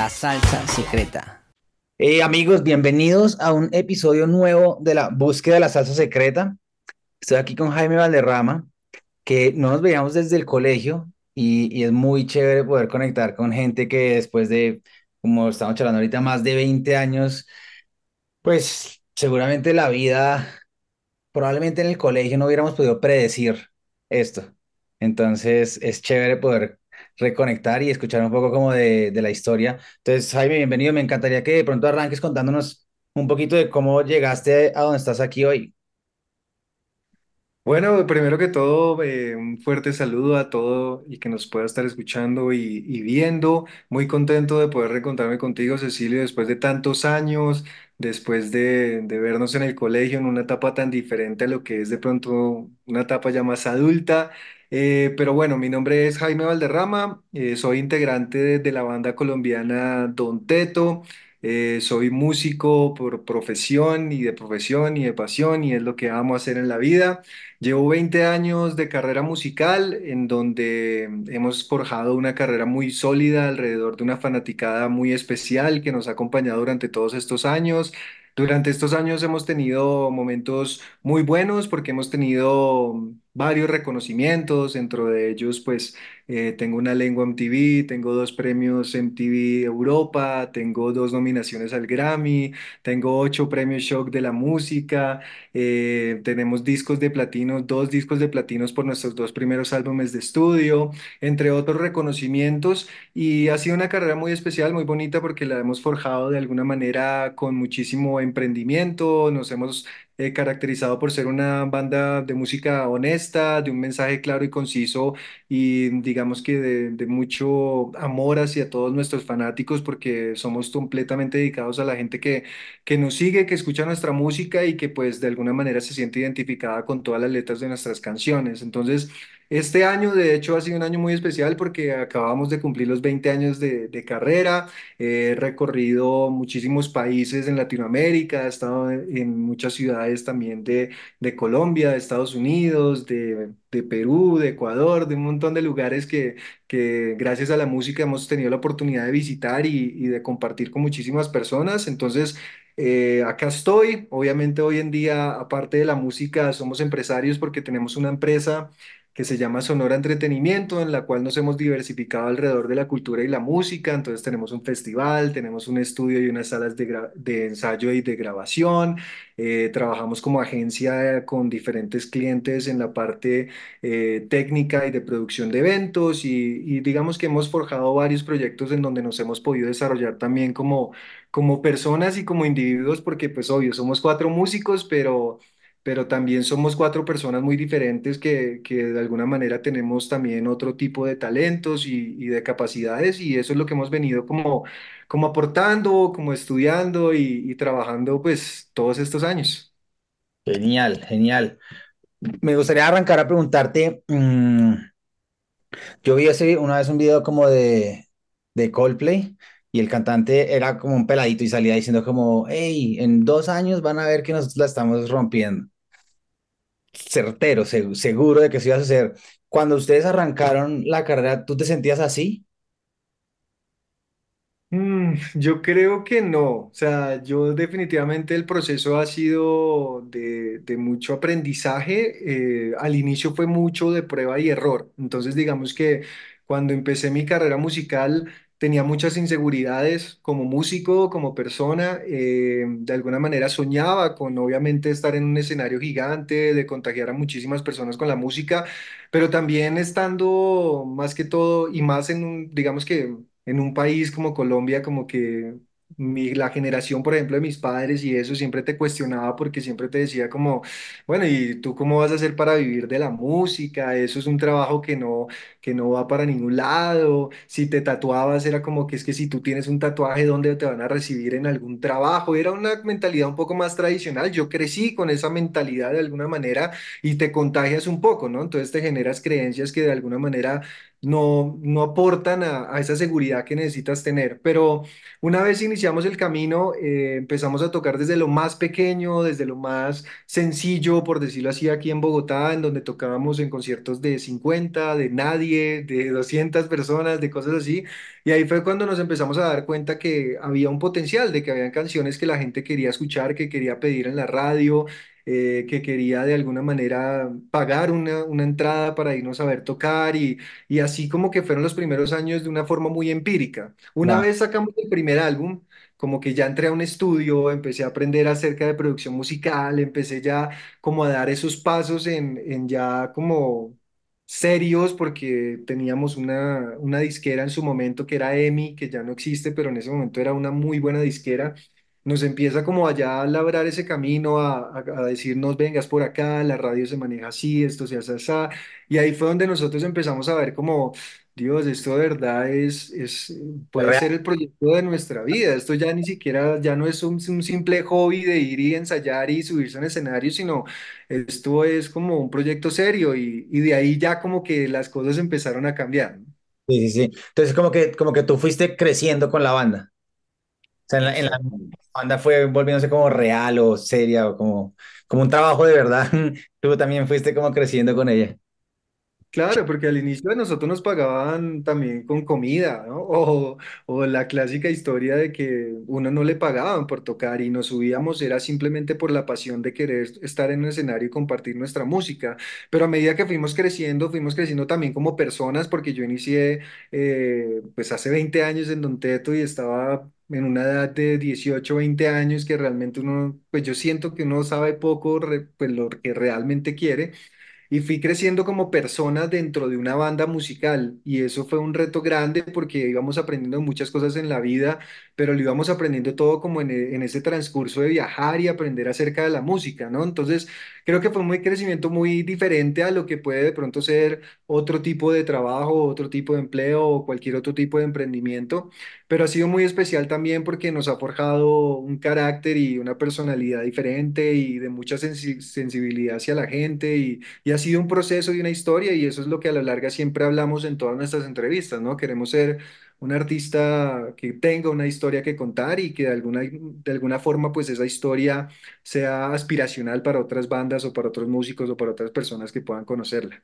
la salsa secreta. Hey amigos, bienvenidos a un episodio nuevo de la búsqueda de la salsa secreta. Estoy aquí con Jaime Valderrama, que no nos veíamos desde el colegio y, y es muy chévere poder conectar con gente que después de, como estamos charlando ahorita, más de 20 años, pues seguramente la vida, probablemente en el colegio no hubiéramos podido predecir esto. Entonces es chévere poder reconectar y escuchar un poco como de, de la historia. Entonces, Jaime, bienvenido. Me encantaría que de pronto arranques contándonos un poquito de cómo llegaste a donde estás aquí hoy. Bueno, primero que todo, eh, un fuerte saludo a todo y que nos pueda estar escuchando y, y viendo. Muy contento de poder reencontrarme contigo, Cecilio, después de tantos años, después de, de vernos en el colegio en una etapa tan diferente a lo que es de pronto una etapa ya más adulta. Eh, pero bueno, mi nombre es Jaime Valderrama, eh, soy integrante de, la banda colombiana Don Teto. Eh, soy músico por profesión y de profesión y de pasión y es lo que amo hacer en la vida. Llevo 20 años de carrera musical en donde hemos forjado una carrera muy sólida alrededor de una fanaticada muy especial que nos ha acompañado durante todos estos años. Durante estos años hemos tenido momentos muy buenos porque hemos tenido varios reconocimientos, dentro de ellos pues eh, tengo una lengua MTV, tengo dos premios MTV Europa, tengo dos nominaciones al Grammy, tengo ocho premios Shock de la música, eh, tenemos discos de platino, dos discos de platinos por nuestros dos primeros álbumes de estudio, entre otros reconocimientos. Y ha sido una carrera muy especial, muy bonita porque la hemos forjado de alguna manera con muchísimo emprendimiento, nos hemos eh, caracterizado por ser una banda de música honesta, de un mensaje claro y conciso y digamos que de, de mucho amor hacia todos nuestros fanáticos porque somos completamente dedicados a la gente que, que nos sigue, que escucha nuestra música y que pues de alguna manera se siente identificada con todas las letras de nuestras canciones. Entonces, este año de hecho ha sido un año muy especial porque acabamos de cumplir los 20 años de, de carrera, he recorrido muchísimos países en Latinoamérica, he estado en muchas ciudades también de, de Colombia, de Estados Unidos, de, de Perú, de Ecuador, de un montón de lugares que, que gracias a la música hemos tenido la oportunidad de visitar y, y de compartir con muchísimas personas. Entonces, eh, acá estoy. Obviamente hoy en día, aparte de la música, somos empresarios porque tenemos una empresa que se llama Sonora Entretenimiento, en la cual nos hemos diversificado alrededor de la cultura y la música. Entonces tenemos un festival, tenemos un estudio y unas salas de, de ensayo y de grabación. Eh, trabajamos como agencia con diferentes clientes en la parte eh, técnica y de producción de eventos y, y digamos que hemos forjado varios proyectos en donde nos hemos podido desarrollar también como, como personas y como individuos, porque pues obvio, somos cuatro músicos, pero pero también somos cuatro personas muy diferentes que, que de alguna manera tenemos también otro tipo de talentos y, y de capacidades y eso es lo que hemos venido como, como aportando, como estudiando y, trabajando pues todos estos años. Genial, genial. Me gustaría arrancar a preguntarte, mm, yo vi hace una vez un video como de, de Coldplay y el cantante era como un peladito y salía diciendo como, hey, en dos años van a ver que nosotros la estamos rompiendo. Certero, seg- seguro de que eso iba a suceder. Cuando ustedes arrancaron la carrera, ¿tú te sentías así? Mm, yo creo que no, o sea, yo definitivamente el proceso ha sido de, de mucho aprendizaje, eh, al inicio fue mucho de prueba y error, entonces digamos que cuando empecé mi carrera musical tenía muchas inseguridades como músico, como persona, eh, de alguna manera soñaba con obviamente estar en un escenario gigante, de contagiar a muchísimas personas con la música, pero también estando más que todo y más en un, digamos que en un país como Colombia, como que mi- la generación, por ejemplo, de mis padres y eso siempre te cuestionaba porque siempre te decía como, bueno, ¿y tú cómo vas a hacer para vivir de la música? Eso es un trabajo que no, que no va para ningún lado. Si te tatuabas, era como que es que si tú tienes un tatuaje, ¿dónde te van a recibir en algún trabajo? Era una mentalidad un poco más tradicional. Yo crecí con esa mentalidad de alguna manera y te contagias un poco, ¿no? Entonces te generas creencias que de alguna manera no, no aportan a, esa seguridad que necesitas tener. Pero una vez iniciamos el camino, eh, empezamos a tocar desde lo más pequeño, desde lo más sencillo, por decirlo así, aquí en Bogotá, en donde tocábamos en conciertos de 50, de nadie, de 200 personas, de cosas así. Y ahí fue cuando nos empezamos a dar cuenta que había un potencial, de que había canciones que la gente quería escuchar, que quería pedir en la radio, eh, que quería de alguna manera pagar una, una entrada para irnos a ver tocar y, y así como que fueron los primeros años de una forma muy empírica. Una Wow. vez sacamos el primer álbum, como que ya entré a un estudio, empecé a aprender acerca de producción musical, empecé ya como a dar esos pasos en, en ya como serios porque teníamos una, una disquera en su momento que era EMI, que ya no existe, pero en ese momento era una muy buena disquera. Nos empieza como allá a labrar ese camino, a, a, a decirnos, vengas por acá, la radio se maneja así, esto se hace así. Y ahí fue donde nosotros empezamos a ver como, Dios, esto de verdad es, es, puede real. ser el proyecto de nuestra vida. Esto ya ni siquiera, ya no es un, un simple hobby de ir y ensayar y subirse en escenario, sino esto es como un proyecto serio y, y de ahí ya como que las cosas empezaron a cambiar. Sí, sí, sí. Entonces, como que, como que tú fuiste creciendo con la banda. Sea, en la, en la banda fue volviéndose como real o seria o como, como un trabajo de verdad. Tú también fuiste como creciendo con ella. Claro, porque al inicio de nosotros nos pagaban también con comida, ¿no? O, o la clásica historia de que uno no le pagaban por tocar y nos subíamos era simplemente por la pasión de querer estar en un escenario y compartir nuestra música. Pero a medida que fuimos creciendo, fuimos creciendo también como personas, porque yo inicié eh, pues hace 20 años en Don Teto y estaba en una edad de 18, 20 años que realmente uno, pues yo siento que uno sabe poco, re- pues lo que realmente quiere y fui creciendo como persona dentro de una banda musical y eso fue un reto grande porque íbamos aprendiendo muchas cosas en la vida, pero lo íbamos aprendiendo todo como en, e- en ese transcurso de viajar y aprender acerca de la música, ¿no? Entonces, creo que fue un crecimiento muy diferente a lo que puede de pronto ser otro tipo de trabajo, otro tipo de empleo o cualquier otro tipo de emprendimiento, pero ha sido muy especial también porque nos ha forjado un carácter y una personalidad diferente y de mucha sensi- sensibilidad hacia la gente y y ha sido un proceso y una historia y eso es lo que a la larga siempre hablamos en todas nuestras entrevistas, ¿no? Queremos ser un artista que tenga una historia que contar y que de alguna, de alguna forma pues esa historia sea aspiracional para otras bandas o para otros músicos o para otras personas que puedan conocerla.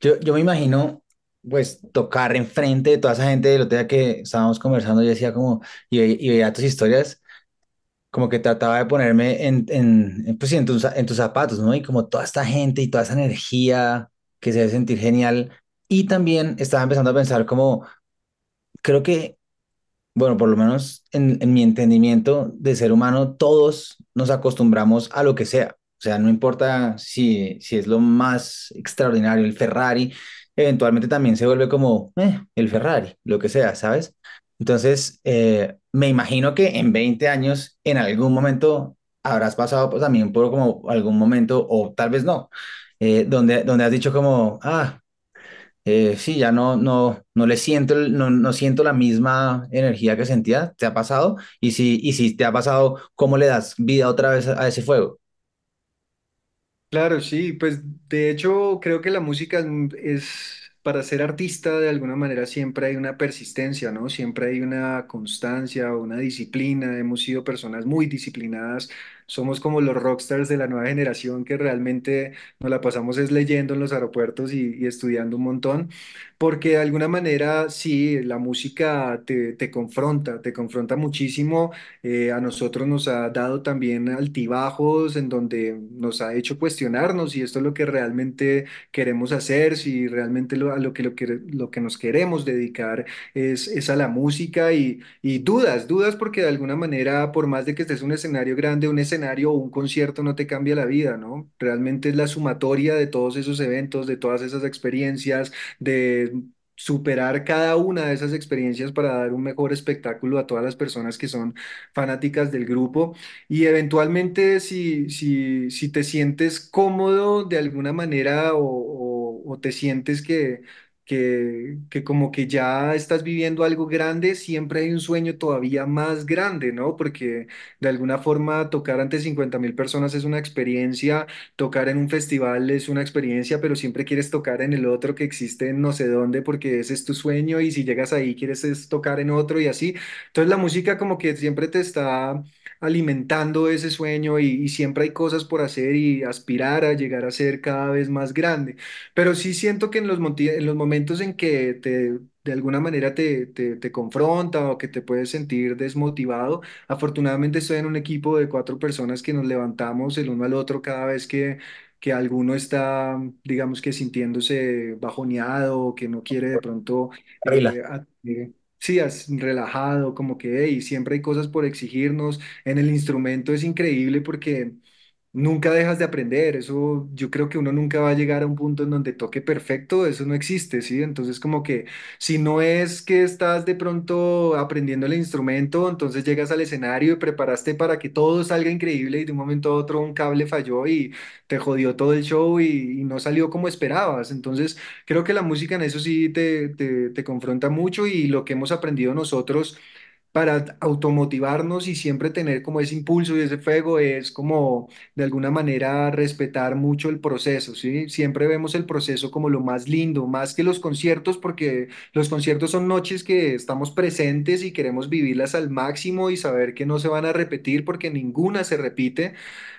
Yo, yo me imagino, pues, tocar enfrente de toda esa gente. El otro día que estábamos conversando, yo decía como, y, y veía tus historias, como que trataba de ponerme en, en, pues, en tus, en tus zapatos, ¿no? Y como toda esta gente y toda esa energía que se debe sentir genial. Y también estaba empezando a pensar como, creo que bueno, por lo menos en, en mi entendimiento de ser humano, todos nos acostumbramos a lo que sea. O sea, no importa si, si es lo más extraordinario, el Ferrari, eventualmente también se vuelve como eh, el Ferrari, lo que sea, ¿sabes? Entonces, eh, me imagino que en 20 años, en algún momento, habrás pasado pues, también por como algún momento, o tal vez no, eh, donde, donde has dicho como, ah, sí, ya no, no, no le siento, no, no siento la misma energía que sentía. ¿Te ha pasado? Y si, y si te ha pasado, ¿cómo le das vida otra vez a ese fuego? Claro, sí, pues de hecho creo que la música es, es- para ser artista de alguna manera siempre hay una persistencia, ¿no? Siempre hay una constancia, una disciplina. Hemos sido personas muy disciplinadas. Somos como los rockstars de la nueva generación que realmente nos la pasamos es leyendo en los aeropuertos y, y estudiando un montón, porque de alguna manera sí, la música te, te confronta, te confronta muchísimo. Eh, a nosotros nos ha dado también altibajos en donde nos ha hecho cuestionarnos si esto es lo que realmente queremos hacer, si realmente lo, a lo que, lo que, lo que nos queremos dedicar es, es a la música y, y dudas, dudas porque de alguna manera, por más de que estés en un escenario grande, un escenario un concierto no te cambia la vida, ¿no? Realmente es la sumatoria de todos esos eventos, de todas esas experiencias, de superar cada una de esas experiencias para dar un mejor espectáculo a todas las personas que son fanáticas del grupo y eventualmente si, si, si te sientes cómodo de alguna manera o, o- o te sientes que, que, que como que ya estás viviendo algo grande, siempre hay un sueño todavía más grande, ¿no? Porque de alguna forma tocar ante cincuenta mil personas es una experiencia, tocar en un festival es una experiencia, pero siempre quieres tocar en el otro que existe no sé dónde porque ese es tu sueño y si llegas ahí quieres es tocar en otro y así. Entonces la música como que siempre te está alimentando ese sueño y, y siempre hay cosas por hacer y aspirar a llegar a ser cada vez más grande. Pero sí siento que en los, en los momentos en que te, de alguna manera te, te, te confronta o que te puedes sentir desmotivado, afortunadamente estoy en un equipo de cuatro personas que nos levantamos el uno al otro cada vez que, que alguno está, digamos que sintiéndose bajoneado o que no quiere de pronto, eh, sí, as- relajado, como que, hey, siempre hay cosas por exigirnos. En el instrumento es increíble porque Nunca dejas de aprender, eso yo creo que uno nunca va a llegar a un punto en donde toque perfecto, eso no existe, ¿sí? Entonces como que si no es que estás de pronto aprendiendo el instrumento, entonces llegas al escenario y preparaste para que todo salga increíble y de un momento a otro un cable falló y te jodió todo el show y, no salió como esperabas. Entonces creo que la música en eso sí te, te, te confronta mucho y lo que hemos aprendido nosotros para automotivarnos y siempre tener como ese impulso y ese fuego es como de alguna manera respetar mucho el proceso, ¿sí? Siempre vemos el proceso como lo más lindo, más que los conciertos, porque los conciertos son noches que estamos presentes y queremos vivirlas al máximo y saber que no se van a repetir porque ninguna se repite.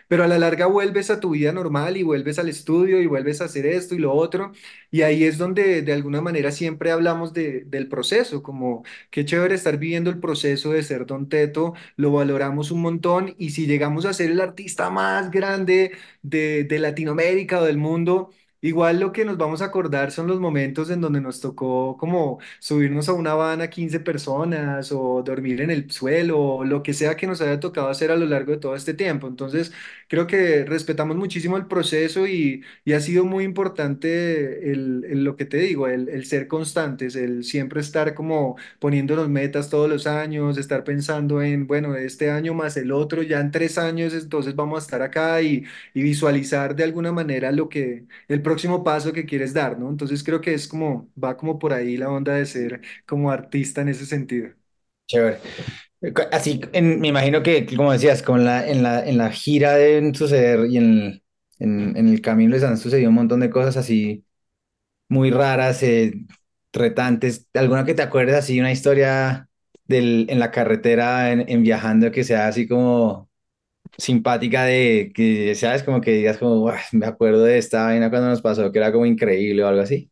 Pero a la larga vuelves a tu vida normal y vuelves al estudio y vuelves a hacer esto y lo otro. Y ahí es donde de alguna manera siempre hablamos de, del proceso, como qué chévere estar viviendo el proceso de ser Don Teto, lo valoramos un montón y si llegamos a ser el artista más grande de, de Latinoamérica o del mundo. Igual lo que nos vamos a acordar son los momentos en donde nos tocó como subirnos a una van a 15 personas o dormir en el suelo o lo que sea que nos haya tocado hacer a lo largo de todo este tiempo. Entonces, Creo que respetamos muchísimo el proceso y, y ha sido muy importante el, el lo que te digo, el, el ser constantes, el siempre estar como poniéndonos metas todos los años, estar pensando en, bueno, este año más el otro, ya en tres años, entonces vamos a estar acá y, y visualizar de alguna manera lo que, el próximo paso que quieres dar, ¿no? Entonces creo que es como, va como por ahí la onda de ser como artista en ese sentido. Chévere. Así, en- me imagino que, como decías, como en la, en la, en la gira deben suceder y en, en, en el camino les han sucedido un montón de cosas así muy raras, eh, retantes. ¿Alguna que te acuerdes así, una historia del, en la carretera, en, en viajando, que sea así como simpática de que, ¿sabes? Como que digas como, "Buah, me acuerdo de esta vaina cuando nos pasó, que era como increíble o algo así.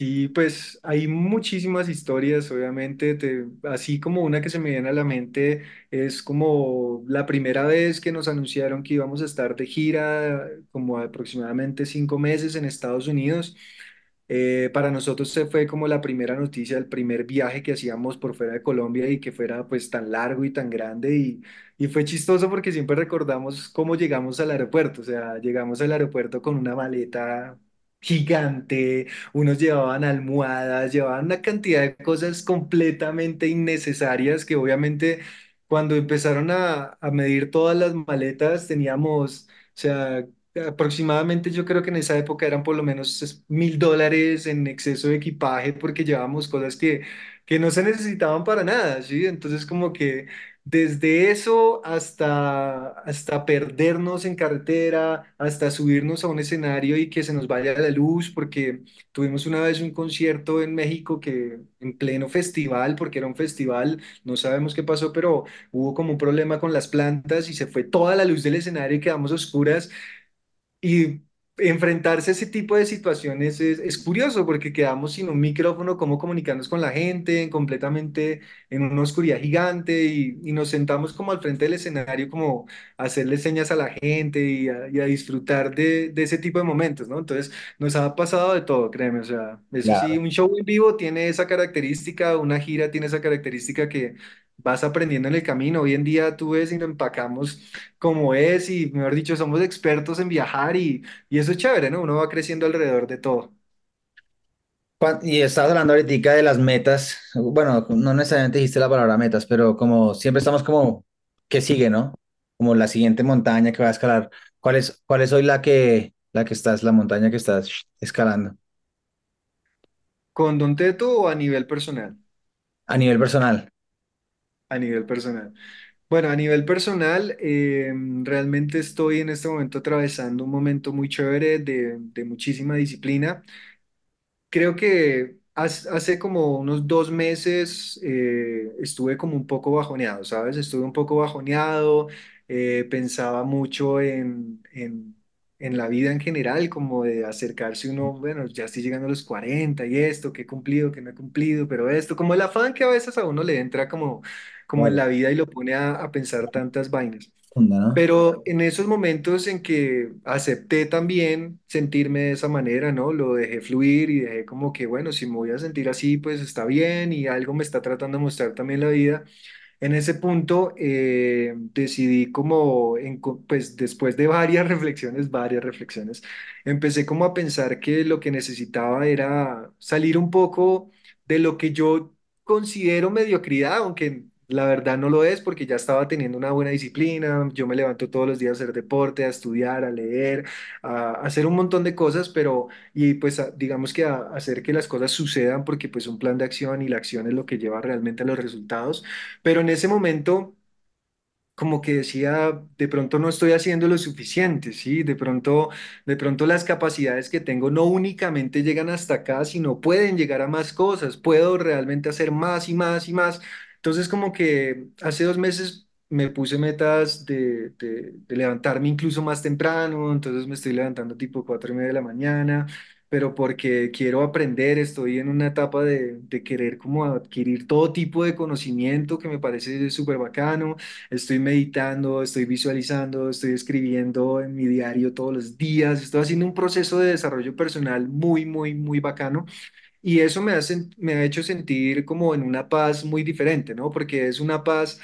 Y pues hay muchísimas historias, obviamente, te- así como una que se me viene a la mente es como la primera vez que nos anunciaron que íbamos a estar de gira, como aproximadamente cinco meses en Estados Unidos. Eh, para nosotros se fue como la primera noticia, el primer viaje que hacíamos por fuera de Colombia y que fuera pues tan largo y tan grande y, y fue chistoso porque siempre recordamos cómo llegamos al aeropuerto, o sea, llegamos al aeropuerto con una maleta gigante unos llevaban almohadas, llevaban una cantidad de cosas completamente innecesarias que obviamente cuando empezaron a, a medir todas las maletas teníamos, o sea, aproximadamente yo creo que en esa época eran por lo menos mil dólares en exceso de equipaje porque llevábamos cosas que, que no se necesitaban para nada, ¿sí? Entonces como que... Desde eso hasta, hasta perdernos en carretera, hasta subirnos a un escenario y que se nos vaya la luz, porque tuvimos una vez un concierto en México que en pleno festival, porque era un festival, no sabemos qué pasó, pero hubo como un problema con las plantas y se fue toda la luz del escenario y quedamos a oscuras y enfrentarse a ese tipo de situaciones es, es curioso porque quedamos sin un micrófono, cómo comunicarnos con la gente, completamente en una oscuridad gigante y, y nos sentamos como al frente del escenario, como a hacerle señas a la gente y a, y a disfrutar de, de ese tipo de momentos, ¿no? Entonces nos ha pasado de todo, créeme, o sea, eso sí, Claro. un show en vivo tiene esa característica, una gira tiene esa característica que... Vas aprendiendo en el camino. Hoy en día tú ves y lo empacamos como es y, mejor dicho, somos expertos en viajar y, y eso es chévere, ¿no? Uno va creciendo alrededor de todo. Y estabas hablando ahorita de las metas, bueno, no necesariamente dijiste la palabra metas, pero como siempre estamos como, ¿qué sigue, no? Como la siguiente montaña que va a escalar. ¿Cuál es, cuál es hoy la que, la que estás, la montaña que estás escalando? ¿Con Don Teto o a nivel personal? a nivel personal? A nivel personal. Bueno, a nivel personal, eh, realmente estoy en este momento atravesando un momento muy chévere de, de muchísima disciplina. Creo que hace, hace como unos dos meses eh, estuve como un poco bajoneado, ¿sabes? Estuve un poco bajoneado, eh, pensaba mucho en, en, en la vida en general, como de acercarse uno, bueno, ya estoy llegando a los 40 y esto, que he cumplido, que no he cumplido, pero esto, como el afán que a veces a uno le entra como, como en la vida y lo pone a, a pensar tantas vainas. Pero en esos momentos en que acepté también sentirme de esa manera, ¿no? Lo dejé fluir y dejé como que, bueno, si me voy a sentir así, pues está bien y algo me está tratando de mostrar también la vida. En ese punto eh, decidí como, en pues después de varias reflexiones, varias reflexiones, empecé como a pensar que lo que necesitaba era salir un poco de lo que yo considero mediocridad, aunque la verdad no lo es porque ya estaba teniendo una buena disciplina, yo me levanto todos los días a hacer deporte, a estudiar, a leer, a, hacer un montón de cosas, pero y pues a- digamos que a hacer que las cosas sucedan porque pues un plan de acción y la acción es lo que lleva realmente a los resultados. Pero en ese momento como que decía, de pronto no estoy haciendo lo suficiente, ¿sí? De pronto, de pronto las capacidades que tengo no únicamente llegan hasta acá, sino pueden llegar a más cosas, puedo realmente hacer más y más y más. Entonces, como que hace dos meses me puse metas de, de, de levantarme incluso más temprano, entonces me estoy levantando tipo cuatro y media de la mañana, pero porque quiero aprender, estoy en una etapa de, de querer como adquirir todo tipo de conocimiento que me parece súper bacano. Estoy meditando, estoy visualizando, estoy escribiendo en mi diario todos los días, estoy haciendo un proceso de desarrollo personal muy, muy, muy bacano. Y eso me ha, sen- me ha hecho sentir como en una paz muy diferente, ¿no? Porque es una paz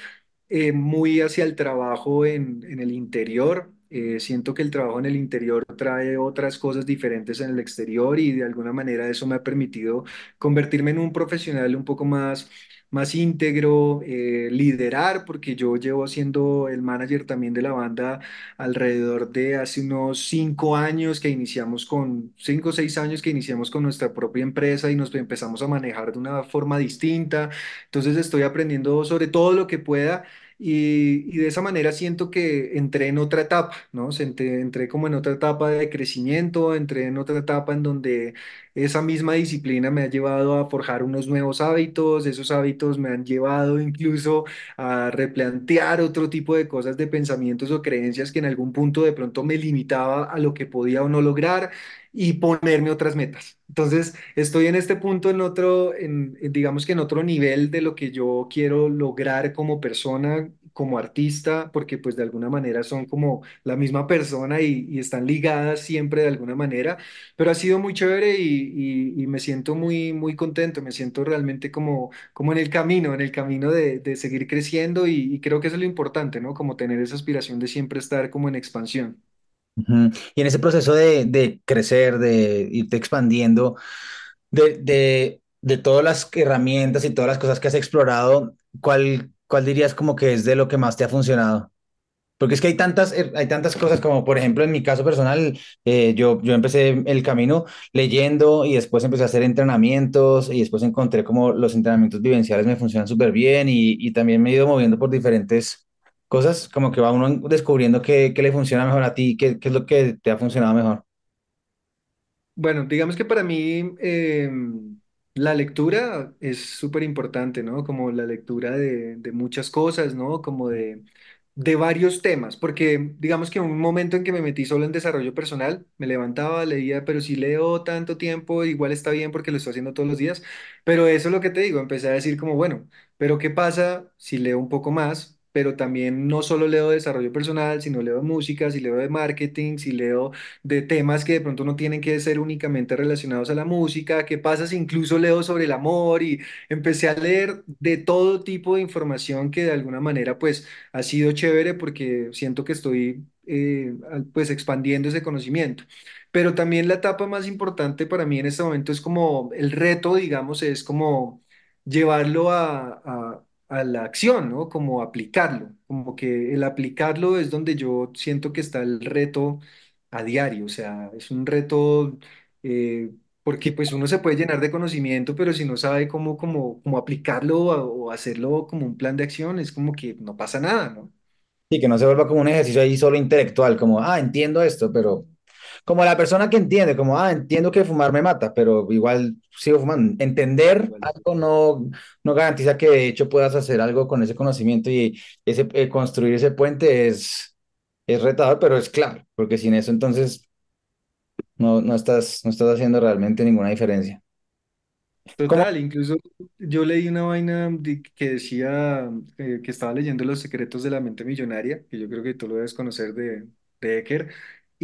eh, muy hacia el trabajo en, en el interior. Eh, siento que el trabajo en el interior trae otras cosas diferentes en el exterior y de alguna manera eso me ha permitido convertirme en un profesional un poco más, más íntegro, eh, liderar, porque yo llevo siendo el manager también de la banda alrededor de hace unos cinco años que iniciamos con, cinco o seis años que iniciamos con nuestra propia empresa y nos empezamos a manejar de una forma distinta. Entonces estoy aprendiendo sobre todo lo que pueda y, y de esa manera siento que entré en otra etapa, ¿no? Entré, entré como en otra etapa de crecimiento, entré en otra etapa en donde esa misma disciplina me ha llevado a forjar unos nuevos hábitos, esos hábitos me han llevado incluso a replantear otro tipo de cosas, de pensamientos o creencias que en algún punto de pronto me limitaba a lo que podía o no lograr y ponerme otras metas. Entonces, estoy en este punto en otro, en, digamos que en otro nivel de lo que yo quiero lograr como persona, como artista, porque pues de alguna manera son como la misma persona y, están ligadas siempre de alguna manera, pero ha sido muy chévere y, y- me siento muy, muy contento, me siento realmente como como en el camino, en el camino de, de seguir creciendo y, y creo que eso es lo importante, ¿no? Como tener esa aspiración de siempre estar como en expansión. Y en ese proceso de, crecer, de irte expandiendo, de, de, de todas las herramientas y todas las cosas que has explorado, ¿cuál, cuál dirías como que es de lo que más te ha funcionado? Porque es que hay tantas, eh, hay tantas cosas como, por ejemplo, en mi caso personal, eh, yo, yo empecé el camino leyendo y después empecé a hacer entrenamientos y después encontré como los entrenamientos vivenciales me funcionan súper bien y, y también me he ido moviendo por diferentes cosas, como que va uno descubriendo qué, qué le funciona mejor a ti, qué, qué es lo que te ha funcionado mejor. Bueno, digamos que para mí eh, la lectura es súper importante, ¿no? Como la lectura de, de muchas cosas, ¿no? Como de, de varios temas, porque digamos que un momento en que me metí solo en desarrollo personal, me levantaba, leía, pero si leo tanto tiempo, igual está bien porque lo estoy haciendo todos los días, pero eso es lo que te digo, empecé a decir como, bueno, pero ¿qué pasa si leo un poco más? Pero también no solo leo desarrollo personal, sino leo música, si leo de marketing, si leo de temas que de pronto no tienen que ser únicamente relacionados a la música, qué pasa si incluso leo sobre el amor y empecé a leer de todo tipo de información que de alguna manera pues ha sido chévere porque siento que estoy eh, pues expandiendo ese conocimiento. Pero también la etapa más importante para mí en este momento es como el reto, digamos, es como llevarlo a, a a la acción, ¿no? Como aplicarlo, como que el aplicarlo es donde yo siento que está el reto a diario, o sea, es un reto eh, porque pues uno se puede llenar de conocimiento, pero si no sabe cómo, cómo, cómo aplicarlo o, hacerlo como un plan de acción, es como que no pasa nada, ¿no? Y que no se vuelva como un ejercicio ahí solo intelectual, como, ah, entiendo esto, pero como la persona que entiende, como, ah, entiendo que fumar me mata, pero igual sigo fumando. Entender algo no, no garantiza que de hecho puedas hacer algo con ese conocimiento y ese, eh, construir ese puente es, es retador, pero es clave, porque sin eso entonces no, no estás, no estás haciendo realmente ninguna diferencia. ¿Cómo? Total, incluso yo leí una vaina de- que decía eh, que estaba leyendo Los secretos de la mente millonaria, que yo creo que tú lo debes conocer de, de Eker,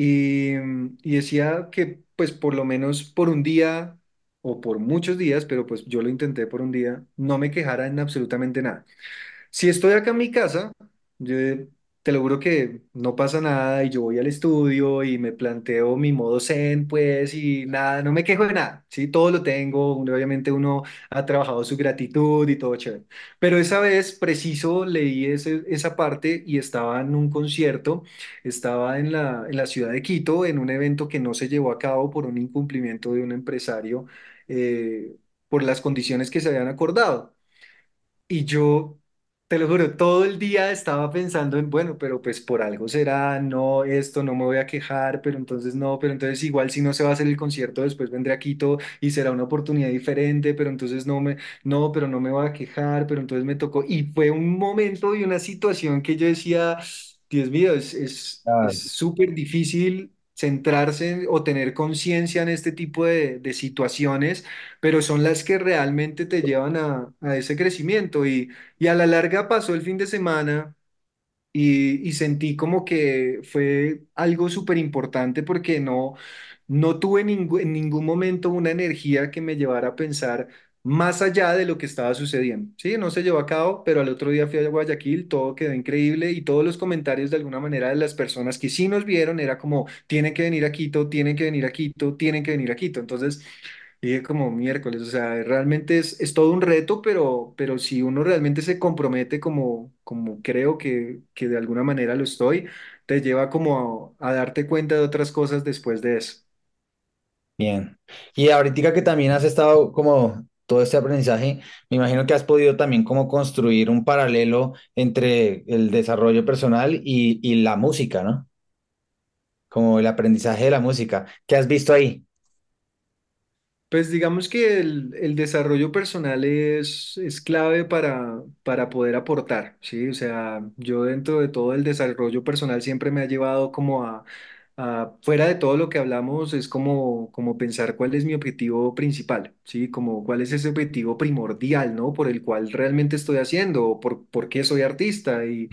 y, mm, y decía que pues por lo menos por un día o por muchos días, pero pues yo lo intenté por un día, no me quejara en absolutamente nada. Si estoy acá en mi casa, yo te lo juro que no pasa nada y yo voy al estudio y me planteo mi modo zen, pues, y nada, no me quejo de nada, ¿sí? Todo lo tengo, obviamente uno ha trabajado su gratitud y todo chévere. Pero esa vez, preciso, leí ese- esa parte y estaba en un concierto, estaba en la, en la ciudad de Quito, en un evento que no se llevó a cabo por un incumplimiento de un empresario, eh, por las condiciones que se habían acordado. Y yo, te lo juro, todo el día estaba pensando en, bueno, pero pues por algo será, no, esto, no me voy a quejar, pero entonces no, pero entonces igual si no se va a hacer el concierto, después vendré a Quito y será una oportunidad diferente, pero entonces no me, no, pero no me voy a quejar, pero entonces me tocó. Y fue un momento y una situación que yo decía, Dios mío, es, es, es súper difícil centrarse o tener conciencia en este tipo de, situaciones pero son las que realmente te llevan a, ese crecimiento. Y, a la larga pasó el fin de semana y, sentí como que fue algo súper importante porque no, no tuve en ningún momento una energía que me llevara a pensar más allá de lo que estaba sucediendo. Sí, no se llevó a cabo, pero al otro día fui a Guayaquil, todo quedó increíble y todos los comentarios de alguna manera de las personas que sí nos vieron era como, tienen que venir a Quito, tienen que venir a Quito, tienen que venir a Quito. Entonces... Dije como miércoles, o sea, realmente es, es todo un reto, pero, pero si uno realmente se compromete como, como creo que, que de alguna manera lo estoy, te lleva como a, a darte cuenta de otras cosas después de eso. bien. Y ahorita que también has estado como todo este aprendizaje, me imagino que has podido también como construir un paralelo entre el desarrollo personal y, y la música, ¿no? Como el aprendizaje de la música. ¿Qué has visto ahí? Pues digamos que el, el desarrollo personal es, es clave para, para poder aportar, ¿sí? O sea, yo dentro de todo el desarrollo personal siempre me ha llevado como a, a fuera de todo lo que hablamos, es como, como pensar cuál es mi objetivo principal, ¿sí? Como cuál es ese objetivo primordial, ¿no? Por el cual realmente estoy haciendo, o por, por qué soy artista y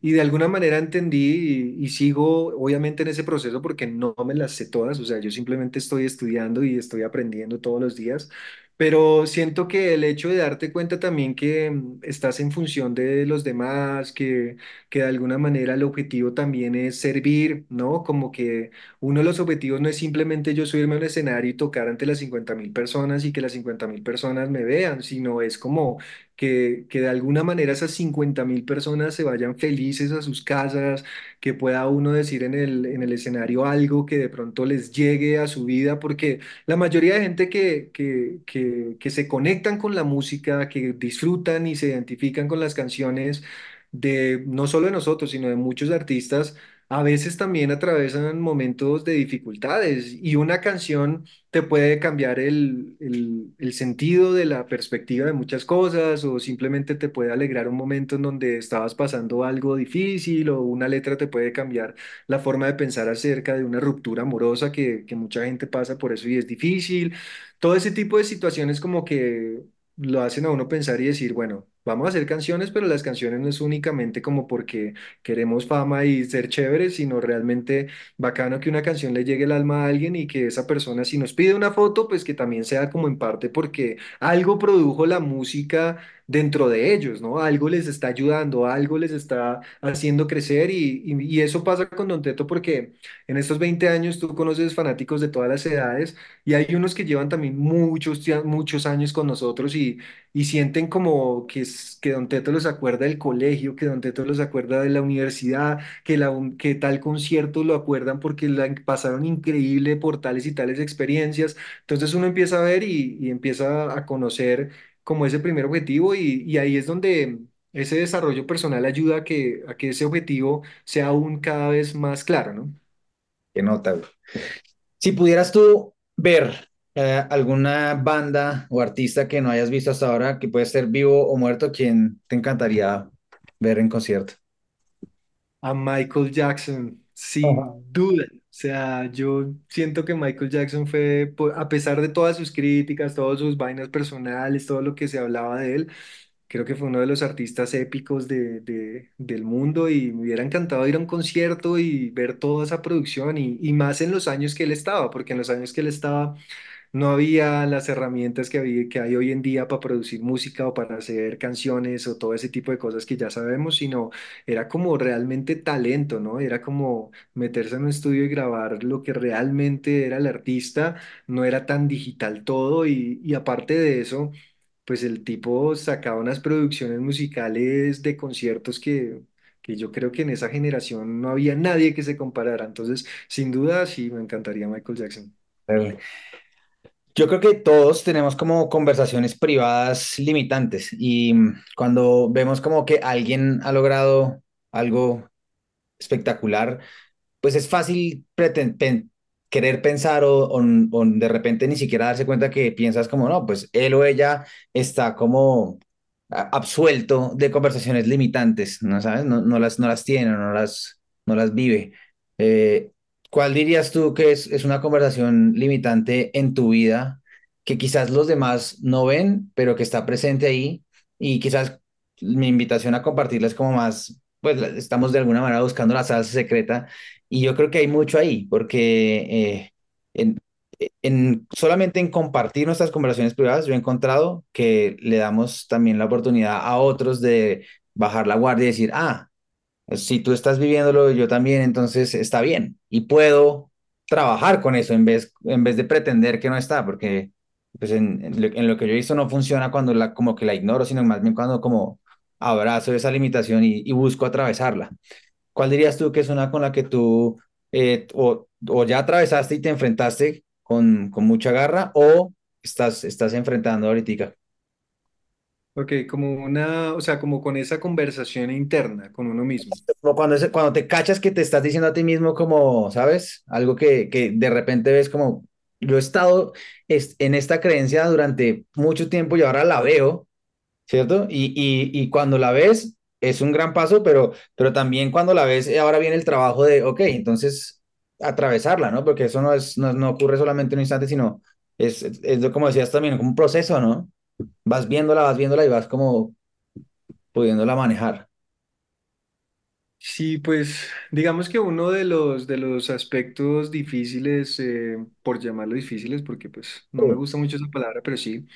y de alguna manera entendí y, y sigo obviamente en ese proceso porque no me las sé todas, o sea, yo simplemente estoy estudiando y estoy aprendiendo todos los días, pero siento que el hecho de darte cuenta también que mm, estás en función de los demás, que, que de alguna manera el objetivo también es servir, ¿no? Como que uno de los objetivos no es simplemente yo subirme a un escenario y tocar ante las cincuenta mil personas y que las cincuenta mil personas me vean, sino es como que, que de alguna manera esas cincuenta mil personas se vayan felices a sus casas, que pueda uno decir en el, en el escenario algo que de pronto les llegue a su vida, porque la mayoría de gente que, que, que, que se conectan con la música, que disfrutan y se identifican con las canciones de no solo de nosotros, sino de muchos artistas, a veces también atravesan momentos de dificultades y una canción te puede cambiar el, el, el sentido de la perspectiva de muchas cosas o simplemente te puede alegrar un momento en donde estabas pasando algo difícil o una letra te puede cambiar la forma de pensar acerca de una ruptura amorosa que, que mucha gente pasa por eso y es difícil. Todo ese tipo de situaciones como que lo hacen a uno pensar y decir, bueno, vamos a hacer canciones, pero las canciones no es únicamente como porque queremos fama y ser chéveres, sino realmente bacano que una canción le llegue al alma a alguien y que esa persona si nos pide una foto, pues que también sea como en parte porque algo produjo la música dentro de ellos, ¿no? Algo les está ayudando, algo les está haciendo crecer y, y, y eso pasa con Don Teto porque en estos 20 años tú conoces fanáticos de todas las edades y hay unos que llevan también muchos, muchos años con nosotros y, y sienten como que es, que Don Teto los acuerda del colegio, que Don Teto los acuerda de la universidad, que, la, que tal concierto lo acuerdan porque la, pasaron increíble por tales y tales experiencias. Entonces uno empieza a ver y, empieza a conocer como ese primer objetivo y, ahí es donde ese desarrollo personal ayuda a que, a que ese objetivo sea aún cada vez más claro, ¿no? Qué nota. Si pudieras tú ver eh, alguna banda o artista que no hayas visto hasta ahora, que puede ser vivo o muerto, ¿quién te encantaría ver en concierto? A Michael Jackson, Ajá. sin duda. O sea, yo siento que Michael Jackson fue, a pesar de todas sus críticas, todas sus vainas personales, todo lo que se hablaba de él, creo que fue uno de los artistas épicos de, de- del mundo y me hubiera encantado ir a un concierto y ver toda esa producción y, y más en los años que él estaba, porque en los años que él estaba no había las herramientas que, había- que hay hoy en día para producir música o para hacer canciones o todo ese tipo de cosas que ya sabemos, sino era como realmente talento, ¿no? Era como meterse en un estudio y grabar lo que realmente era el artista, no era tan digital todo y, aparte de eso, pues el tipo sacaba unas producciones musicales de conciertos que... que yo creo que en esa generación no había nadie que se comparara. Entonces, sin duda, sí, me encantaría Michael Jackson. Yo creo que todos tenemos como conversaciones privadas limitantes y mm, cuando vemos como que alguien ha logrado algo espectacular, pues es fácil pen- querer pensar o, o- o de repente ni siquiera darse cuenta que piensas como, no, pues él o ella está como absuelto de conversaciones limitantes, ¿no sabes? No, no las, no las tiene, no las, no las vive. Eh, ¿cuál dirías tú que es, es una conversación limitante en tu vida que quizás los demás no ven, pero que está presente ahí? Y quizás mi invitación a compartirla es como más, pues estamos de alguna manera buscando la salsa secreta y yo creo que hay mucho ahí, porque eh, en, en, solamente en compartir nuestras conversaciones privadas, yo he encontrado que le damos también la oportunidad a otros de bajar la guardia y decir, ah, si tú estás viviéndolo, yo también, entonces está bien. Y puedo trabajar con eso en vez, en vez de pretender que no está, porque pues en, lo, que yo he visto no funciona cuando la, como que la ignoro, sino más bien cuando como abrazo esa limitación y, busco atravesarla. ¿Cuál dirías tú que es una con la que tú eh, o, o ya atravesaste y te enfrentaste con, con mucha garra o estás, estás enfrentando ahorita? Ok, como una, o sea, como con esa conversación interna con uno mismo. Como cuando, es- cuando te cachas que te estás diciendo a ti mismo como, ¿sabes? Algo que, que de repente ves como, yo he estado es- en esta creencia durante mucho tiempo y ahora la veo, ¿cierto? Y, y, y cuando la ves es un gran paso, pero, pero también cuando la ves, eh, ahora viene el trabajo de, ok, entonces atravesarla, ¿no? Porque eso no es, no, no ocurre solamente en un instante, sino es, es, es como decías también, como un proceso, ¿no? Vas viéndola, vas viéndola y vas como pudiéndola manejar. Sí, pues digamos que uno de los, de los aspectos difíciles, eh, por llamarlo difíciles, porque pues no me Sí. gusta mucho esa palabra, pero sí,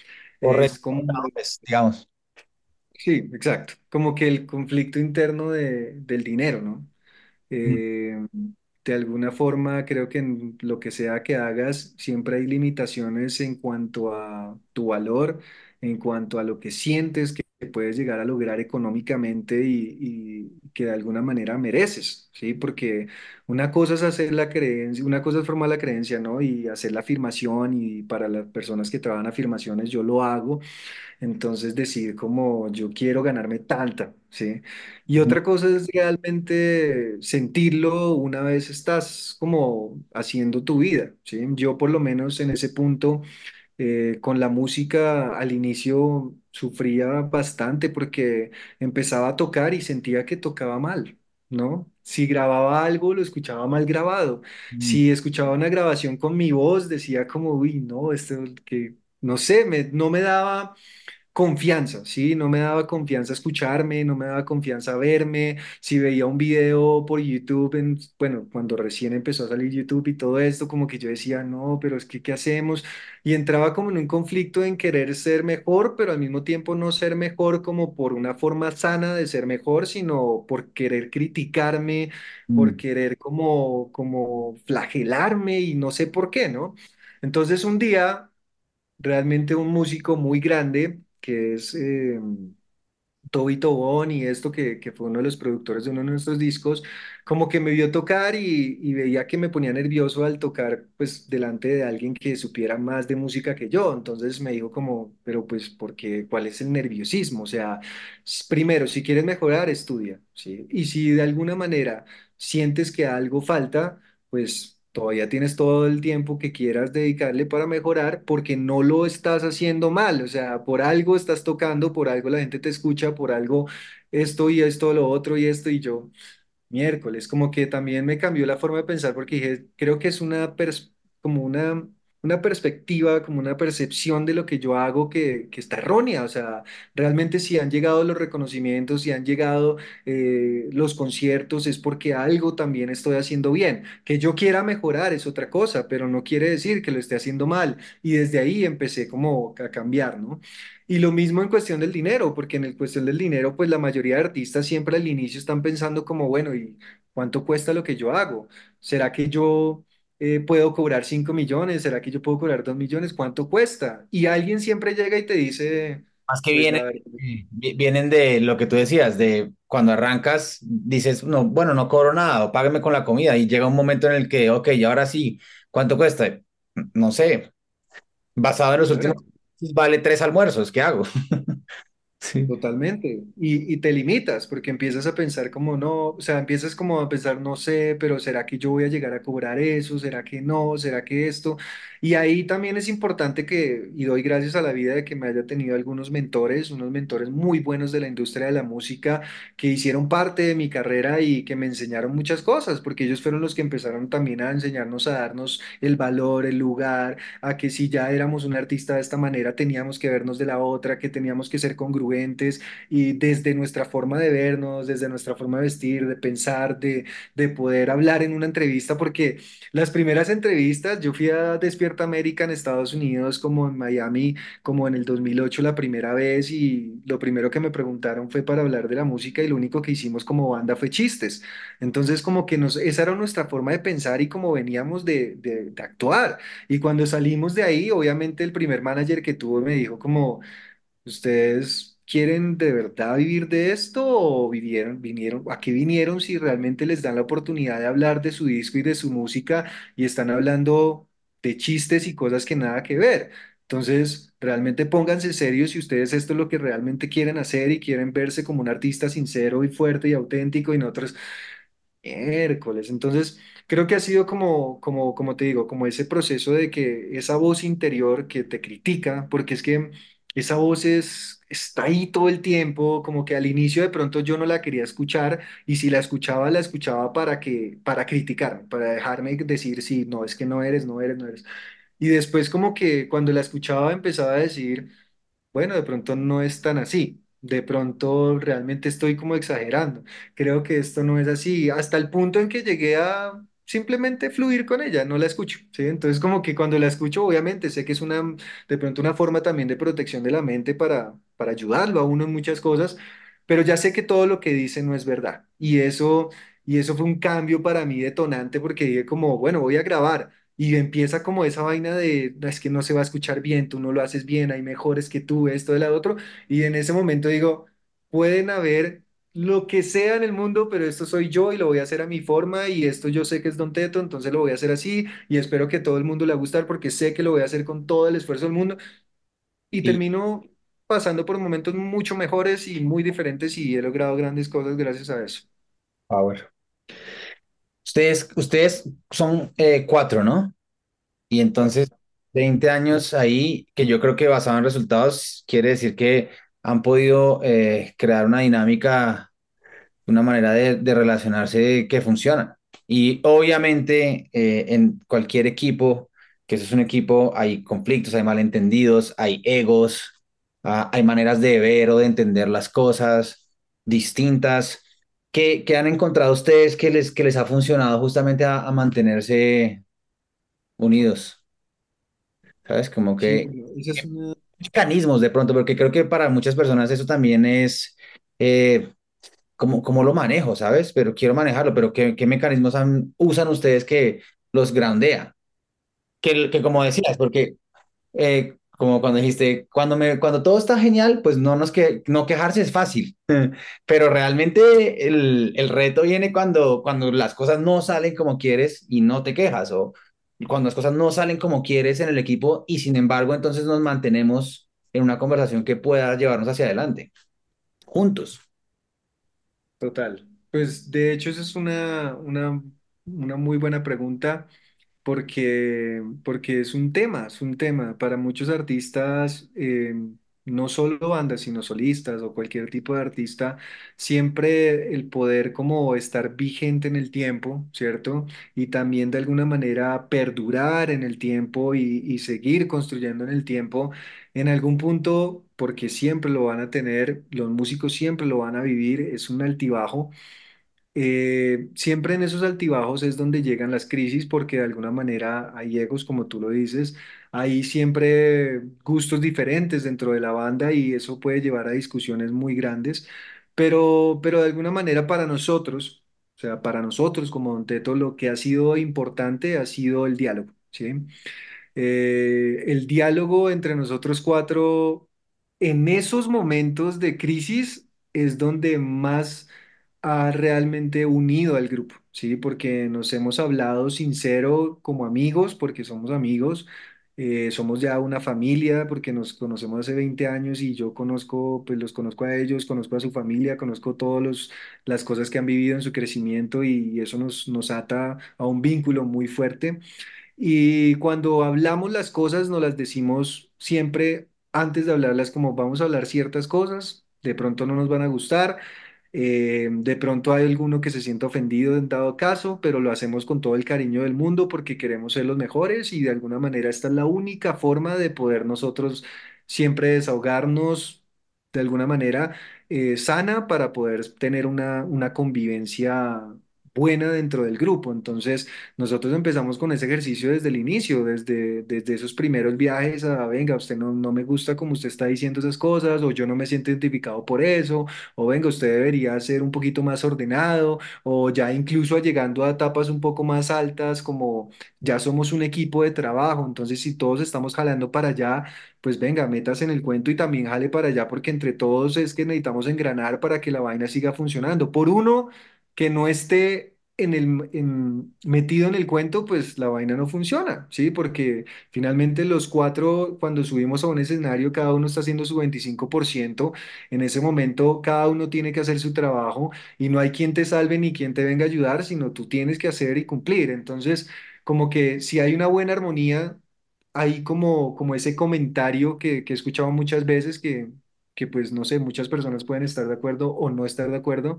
es como, digamos. sí, exacto, como que el conflicto interno de, del dinero, ¿no? Eh, de alguna forma, creo que en lo que sea que hagas, siempre hay limitaciones en cuanto a tu valor, en cuanto a lo que sientes que puedes llegar a lograr económicamente y, y que de alguna manera mereces, ¿sí? Porque una cosa es hacer la creencia, una cosa es formar la creencia, ¿no? Y hacer la afirmación y para las personas que trabajan afirmaciones, yo lo hago entonces decir como yo quiero ganarme tanta, ¿sí? Y otra cosa es realmente sentirlo una vez estás como haciendo tu vida, ¿sí? Yo por lo menos en ese punto eh, con la música al inicio sufría bastante porque empezaba a tocar y sentía que tocaba mal, ¿no? Si grababa algo, lo escuchaba mal grabado. mm, Si escuchaba una grabación con mi voz, decía como, uy, no, esto que, no sé, me, no me daba confianza, ¿sí? No me daba confianza escucharme, no me daba confianza verme. Si veía un video por YouTube, en, bueno, cuando recién empezó a salir YouTube y todo esto, como que yo decía, no, pero es que, ¿qué hacemos? Y entraba como en un conflicto en querer ser mejor, pero al mismo tiempo no ser mejor como por una forma sana de ser mejor, sino por querer criticarme, por mm. querer como, como flagelarme y no sé por qué, ¿no? Entonces un día realmente un músico muy grande que es, eh, Toby Tobón y esto que, que fue uno de los productores de uno de nuestros discos, como que me vio tocar y, y veía que me ponía nervioso al tocar pues delante de alguien que supiera más de música que yo. Entonces me dijo como, pero pues porque, ¿cuál es el nerviosismo? O sea, primero, si quieres mejorar, estudia, ¿sí? Y si de alguna manera sientes que algo falta, pues... Todavía tienes todo el tiempo que quieras dedicarle para mejorar porque no lo estás haciendo mal. O sea, por algo estás tocando, por algo la gente te escucha, por algo esto y esto, lo otro y esto y yo. Miércoles, como que también me cambió la forma de pensar porque dije, creo que es una como una, una perspectiva, como una percepción de lo que yo hago que, que está errónea. O sea, realmente si han llegado los reconocimientos, si han llegado eh, los conciertos, es porque algo también estoy haciendo bien. Que yo quiera mejorar es otra cosa, pero no quiere decir que lo esté haciendo mal. Y desde ahí empecé como a cambiar, ¿no? Y lo mismo en cuestión del dinero, porque en el cuestión del dinero, pues la mayoría de artistas siempre al inicio están pensando como, bueno, ¿y cuánto cuesta lo que yo hago? ¿Será que yo eh, puedo cobrar 5 millones? ¿Será que yo puedo cobrar 2 millones? ¿Cuánto cuesta? Y alguien siempre llega y te dice, Más que pues vienen, vi- vienen de lo que tú decías, de cuando arrancas, dices, no, bueno, no cobro nada, o págame con la comida, y llega un momento en el que, ok, y ahora sí, ¿cuánto cuesta? No sé, basado en los últimos, vale tres almuerzos, ¿qué hago? Totalmente. Y, y te limitas porque empiezas a pensar como no, o sea, empiezas como a pensar, no sé, pero ¿será que yo voy a llegar a cobrar eso? ¿Será que no? ¿Será que esto? Y ahí también es importante que, y doy gracias a la vida de que me haya tenido algunos mentores, unos mentores muy buenos de la industria de la música que hicieron parte de mi carrera y que me enseñaron muchas cosas, porque ellos fueron los que empezaron también a enseñarnos a darnos el valor, el lugar a que si ya éramos un artista de esta manera, teníamos que vernos de la otra, que teníamos que ser congruentes y desde nuestra forma de vernos, desde nuestra forma de vestir, de pensar, de, de poder hablar en una entrevista, porque las primeras entrevistas, yo fui a Despierta América en Estados Unidos, como en Miami, como en el 2008 la primera vez y lo primero que me preguntaron fue para hablar de la música y lo único que hicimos como banda fue chistes. Entonces como que nos, esa era nuestra forma de pensar y como veníamos de, de de actuar. Y cuando salimos de ahí, obviamente el primer manager que tuvo me dijo como, ¿ustedes quieren de verdad vivir de esto o vinieron, vinieron, a qué vinieron si realmente les dan la oportunidad de hablar de su disco y de su música y están hablando de chistes y cosas que nada que ver? Entonces, realmente pónganse serios si ustedes esto es lo que realmente quieren hacer y quieren verse como un artista sincero y fuerte y auténtico y nosotros Miércoles. Entonces, creo que ha sido como, como, como te digo, como ese proceso de que esa voz interior que te critica, porque es que esa voz es, está ahí todo el tiempo, como que al inicio de pronto yo no la quería escuchar y si la escuchaba, la escuchaba para que, para criticarme, para dejarme decir, sí, no, es que no eres, no eres, no eres. Y después como que cuando la escuchaba empezaba a decir bueno, de pronto no es tan así. De pronto realmente estoy como exagerando. Creo que esto no es así. Hasta el punto en que llegué a simplemente fluir con ella, no la escucho, ¿sí? Entonces como que cuando la escucho, obviamente sé que es una, de pronto una forma también de protección de la mente para, para ayudarlo a uno en muchas cosas, pero ya sé que todo lo que dice no es verdad. Y eso, y eso fue un cambio para mí detonante porque dije como, bueno, voy a grabar. Y empieza como esa vaina de, "No, es que no se va a escuchar bien, tú no lo haces bien, hay mejores que tú, esto, de la otro. Y en ese momento digo, pueden haber lo que sea en el mundo, pero esto soy yo y lo voy a hacer a mi forma y esto yo sé que es Don Teto, entonces lo voy a hacer así y espero que todo el mundo le va a gustar porque sé que lo voy a hacer con todo el esfuerzo del mundo y Y, termino pasando por momentos mucho mejores y muy diferentes y he logrado grandes cosas gracias a eso. Power. Ustedes, ustedes son eh, cuatro, ¿no? Y entonces, 20 años ahí, que yo creo que basado en resultados, quiere decir que han podido eh, crear una dinámica una manera de, de relacionarse que funciona. Y obviamente eh, en cualquier equipo, que eso es un equipo, hay conflictos, hay malentendidos, hay egos, ah, hay maneras de ver o de entender las cosas distintas. ¿Qué, qué han encontrado ustedes que les, que les ha funcionado justamente a, a mantenerse unidos? ¿Sabes? Como Sí, que esa es una... mecanismos de pronto, porque creo que para muchas personas eso también es... eh, cómo, cómo lo manejo, ¿sabes? Pero quiero manejarlo, pero ¿qué, qué mecanismos han- usan ustedes que los groundea? Que, que como decías, porque eh, como cuando dijiste, cuando, me, cuando todo está genial, pues no, nos que, no quejarse es fácil, pero realmente el, el reto viene cuando, cuando las cosas no salen como quieres y no te quejas, o cuando las cosas no salen como quieres en el equipo y sin embargo entonces nos mantenemos en una conversación que pueda llevarnos hacia adelante, juntos. Total. Pues de hecho esa es una, una, una muy buena pregunta porque, porque es un tema, es un tema. Para muchos artistas, eh, no solo bandas, sino solistas o cualquier tipo de artista, siempre el poder como estar vigente en el tiempo, ¿cierto? Y también de alguna manera perdurar en el tiempo y, y seguir construyendo en el tiempo, en algún punto, porque siempre lo van a tener, los músicos siempre lo van a vivir, es un altibajo eh, siempre en esos altibajos es donde llegan las crisis porque de alguna manera hay egos, como tú lo dices, hay siempre gustos diferentes dentro de la banda y eso puede llevar a discusiones muy grandes, pero, pero de alguna manera para nosotros, o sea, para nosotros como Don Teto, lo que ha sido importante ha sido el diálogo, ¿sí? Eh, el diálogo entre nosotros cuatro en esos momentos de crisis es donde más ha realmente unido al grupo, ¿sí? Porque nos hemos hablado sincero como amigos, porque somos amigos, eh, somos ya una familia, porque nos conocemos hace 20 años y yo conozco, pues los conozco a ellos, conozco a su familia, conozco todas las cosas que han vivido en su crecimiento y eso nos, nos ata a un vínculo muy fuerte. Y cuando hablamos las cosas, nos las decimos siempre antes de hablarlas, como vamos a hablar ciertas cosas, de pronto no nos van a gustar, eh, de pronto hay alguno que se sienta ofendido en dado caso, pero lo hacemos con todo el cariño del mundo porque queremos ser los mejores y de alguna manera esta es la única forma de poder nosotros siempre desahogarnos de alguna manera eh, sana para poder tener una, una convivencia buena dentro del grupo. Entonces, nosotros empezamos con ese ejercicio desde el inicio, desde, desde esos primeros viajes a, venga, usted no, no me gusta como usted está diciendo esas cosas, o yo no me siento identificado por eso, o venga, usted debería ser un poquito más ordenado, o ya incluso llegando a etapas un poco más altas, como ya somos un equipo de trabajo, entonces si todos estamos jalando para allá, pues venga, metas en el cuento y también jale para allá, porque entre todos es que necesitamos engranar para que la vaina siga funcionando. Por uno que no esté metido en el cuento, pues la vaina no funciona, ¿sí? Porque finalmente los cuatro, cuando subimos a un escenario, cada uno está haciendo su 25%. En ese momento, cada uno tiene que hacer su trabajo y no hay quien te salve ni quien te venga a ayudar, sino tú tienes que hacer y cumplir. Entonces, como que si hay una buena armonía, hay como, como ese comentario que, que he escuchado muchas veces que, que, pues, no sé, muchas personas pueden estar de acuerdo o no estar de acuerdo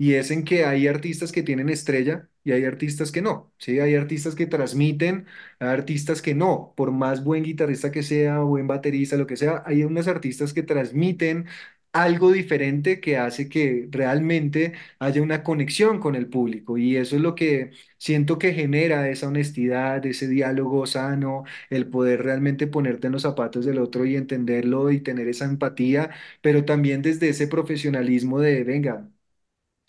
y es en que hay artistas que tienen estrella y hay artistas que no, ¿sí? Hay artistas que transmiten, hay artistas que no, por más buen guitarrista que sea, buen baterista, lo que sea, hay unos artistas que transmiten algo diferente que hace que realmente haya una conexión con el público y eso es lo que siento que genera esa honestidad, ese diálogo sano, el poder realmente ponerte en los zapatos del otro y entenderlo y tener esa empatía, pero también desde ese profesionalismo de, venga,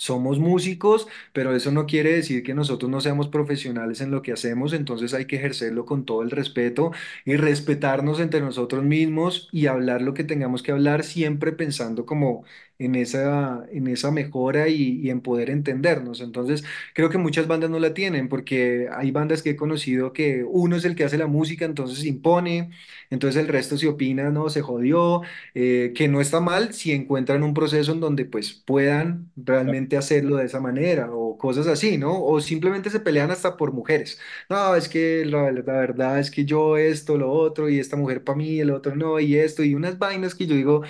somos músicos, pero eso no quiere decir que nosotros no seamos profesionales en lo que hacemos, entonces hay que ejercerlo con todo el respeto y respetarnos entre nosotros mismos y hablar lo que tengamos que hablar, siempre pensando como en esa, en esa mejora y, y en poder entendernos. Entonces, creo que muchas bandas no la tienen, porque hay bandas que he conocido que uno es el que hace la música, entonces se impone, entonces el resto se opina, no, se jodió eh, que no está mal si encuentran un proceso en donde pues puedan realmente hacerlo de esa manera o cosas así, ¿no? O simplemente se pelean hasta por mujeres. No, es que la, la verdad es que yo esto, lo otro, y esta mujer para mí, el otro no, y esto, y unas vainas que yo digo,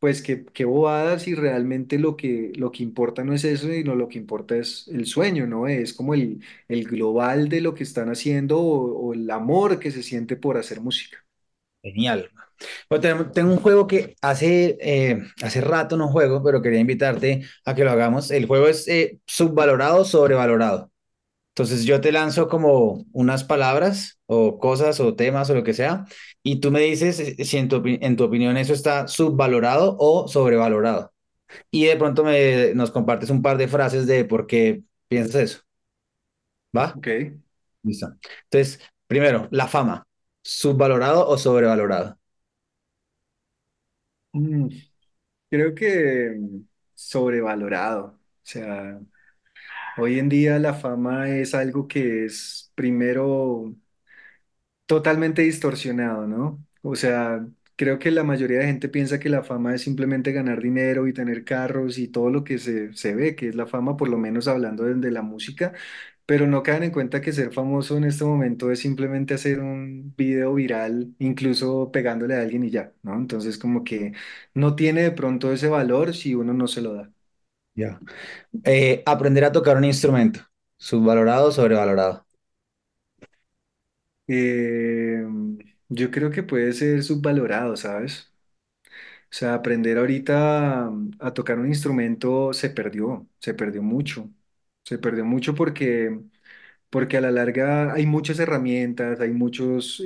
pues que qué bobadas y realmente lo que, lo que importa no es eso, sino lo que importa es el sueño, ¿no? Es como el, el global de lo que están haciendo o el amor que se siente por hacer música. Genial. Bueno, tenemos- tengo un juego que hace, eh, hace rato no juego, pero quería invitarte a que lo hagamos. El juego es eh, subvalorado, sobrevalorado. Entonces yo te lanzo como unas palabras o cosas o temas o lo que sea, y tú me dices eh, si en tu, en tu opinión eso está subvalorado o sobrevalorado. Y de pronto me, nos compartes un par de frases de por qué piensas eso. ¿Va? ¿Ok? Listo. Entonces, primero, la fama. ¿Subvalorado o sobrevalorado? Mm, creo que sobrevalorado. O sea, hoy en día la fama es algo que es primero totalmente distorsionado, ¿no? O sea, creo que la mayoría de gente piensa que la fama es simplemente ganar dinero y tener carros y todo lo que se, se ve, que es la fama, por lo menos hablando de, la música, pero no caen en cuenta que ser famoso en este momento es simplemente hacer un video viral, incluso pegándole a alguien y ya, ¿no? Entonces como que no tiene de pronto ese valor si uno no se lo da. Ya. Eh, aprender a tocar un instrumento, subvalorado o sobrevalorado. Eh, yo creo que puede ser subvalorado, ¿sabes? O sea, aprender ahorita a tocar un instrumento se perdió, se perdió mucho. Se perdió mucho porque porque a la larga hay muchas herramientas, hay muchas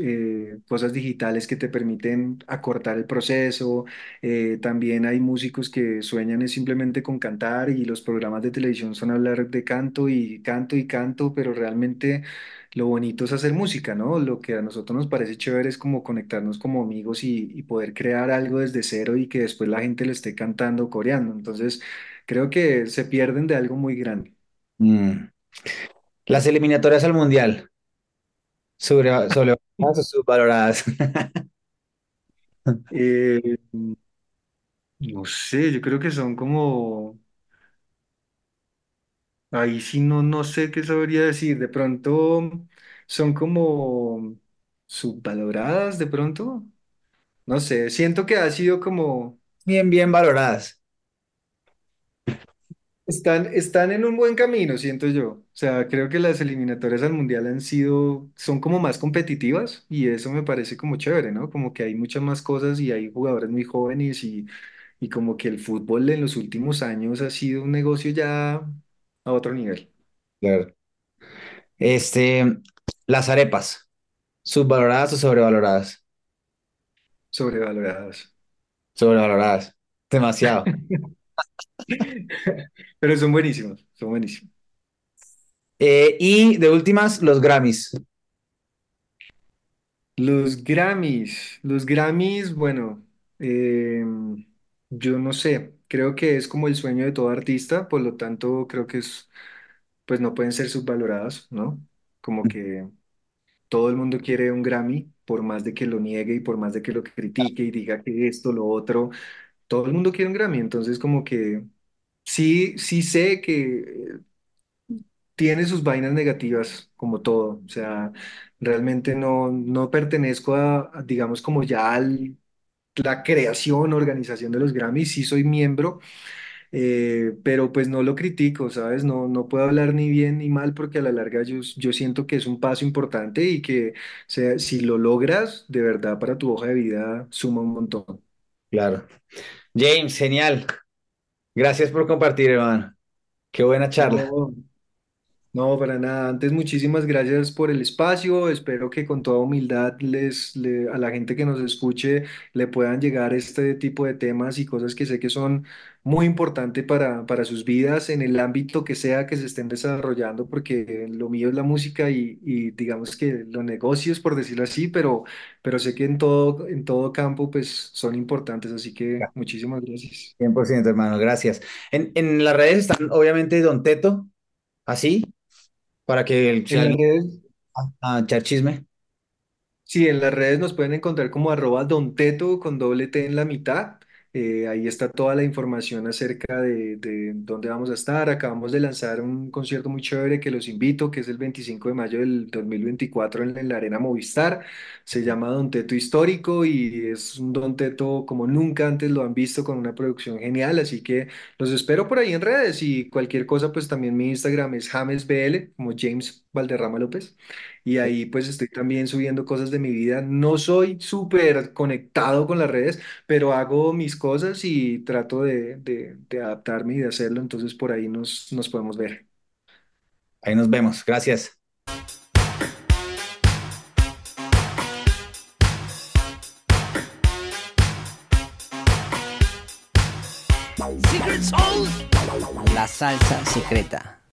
cosas digitales que te permiten acortar el proceso. eh, también hay músicos que sueñan simplemente con cantar y los programas de televisión son hablar de canto y canto y canto, pero realmente lo bonito es hacer música, ¿no? Lo que a nosotros nos parece chévere es como conectarnos como amigos y, y poder crear algo desde cero y que después la gente lo esté cantando, coreando. Entonces, creo que se pierden de algo muy grande. Mm. Las eliminatorias al mundial, sobre, sobrevaloradas o subvaloradas. Eh, No sé, yo creo que son como, ahí sí no, no sé qué sabría decir, de pronto son como subvaloradas, de pronto, no sé, siento que ha sido como, Bien, bien valoradas. Están, están en un buen camino, siento yo, o sea, creo que las eliminatorias al mundial han sido, son como más competitivas y eso me parece como chévere, ¿no? Como que hay muchas más cosas y hay jugadores muy jóvenes y, y como que el fútbol en los últimos años ha sido un negocio ya a otro nivel. Claro. Este, las arepas, subvaloradas o sobrevaloradas. Sobrevaloradas. Sobrevaloradas. Demasiado. Pero son buenísimos, son buenísimos. Eh, y de últimas, los Grammys. Los Grammys, los Grammys, bueno, eh, yo no sé, creo que es como el sueño de todo artista, por lo tanto creo que es, pues no pueden ser subvalorados, ¿no? Como que todo el mundo quiere un Grammy, por más de que lo niegue y por más de que lo critique y diga que esto, lo otro, todo el mundo quiere un Grammy, entonces como que sí, sí sé que tiene sus vainas negativas, como todo. O sea, realmente no, no pertenezco a, digamos, como ya a la creación, organización de los Grammys, sí soy miembro, eh, pero pues no lo critico, ¿sabes? No, no puedo hablar ni bien ni mal porque a la larga yo, yo siento que es un paso importante y que si lo logras, de verdad para tu hoja de vida suma un montón. Claro. James, genial. Gracias por compartir, hermano. Qué buena charla. No, para nada. Antes, muchísimas gracias por el espacio. Espero que con toda humildad les, le- a la gente que nos escuche le puedan llegar este tipo de temas y cosas que sé que son muy importantes para, para sus vidas en el ámbito que sea que se estén desarrollando, porque lo mío es la música y, y digamos que los negocios, por decirlo así, pero, pero sé que en todo, en todo campo pues son importantes. Así que muchísimas gracias. 100%, hermano, gracias. En, en las redes están, obviamente, Don Teto, así, para que En las alguien redes. a echar chisme. Sí, en las redes nos pueden encontrar como arroba Don Teto con doble T en la mitad. Eh, ahí está toda la información acerca de, de dónde vamos a estar. Acabamos de lanzar un concierto muy chévere que los invito, que es el 25 de mayo del 2024 en, en la Arena Movistar. Se llama Don Teto Histórico y es un Don Teto como nunca antes lo han visto con una producción genial. Así que los espero por ahí en redes y cualquier cosa, pues también mi Instagram es JamesBL, como James Valderrama López. Y ahí pues estoy también subiendo cosas de mi vida. No soy súper conectado con las redes, pero hago mis cosas y trato de, de- de adaptarme y de hacerlo. Entonces por ahí nos, nos podemos ver. Ahí nos vemos. Gracias. La salsa secreta.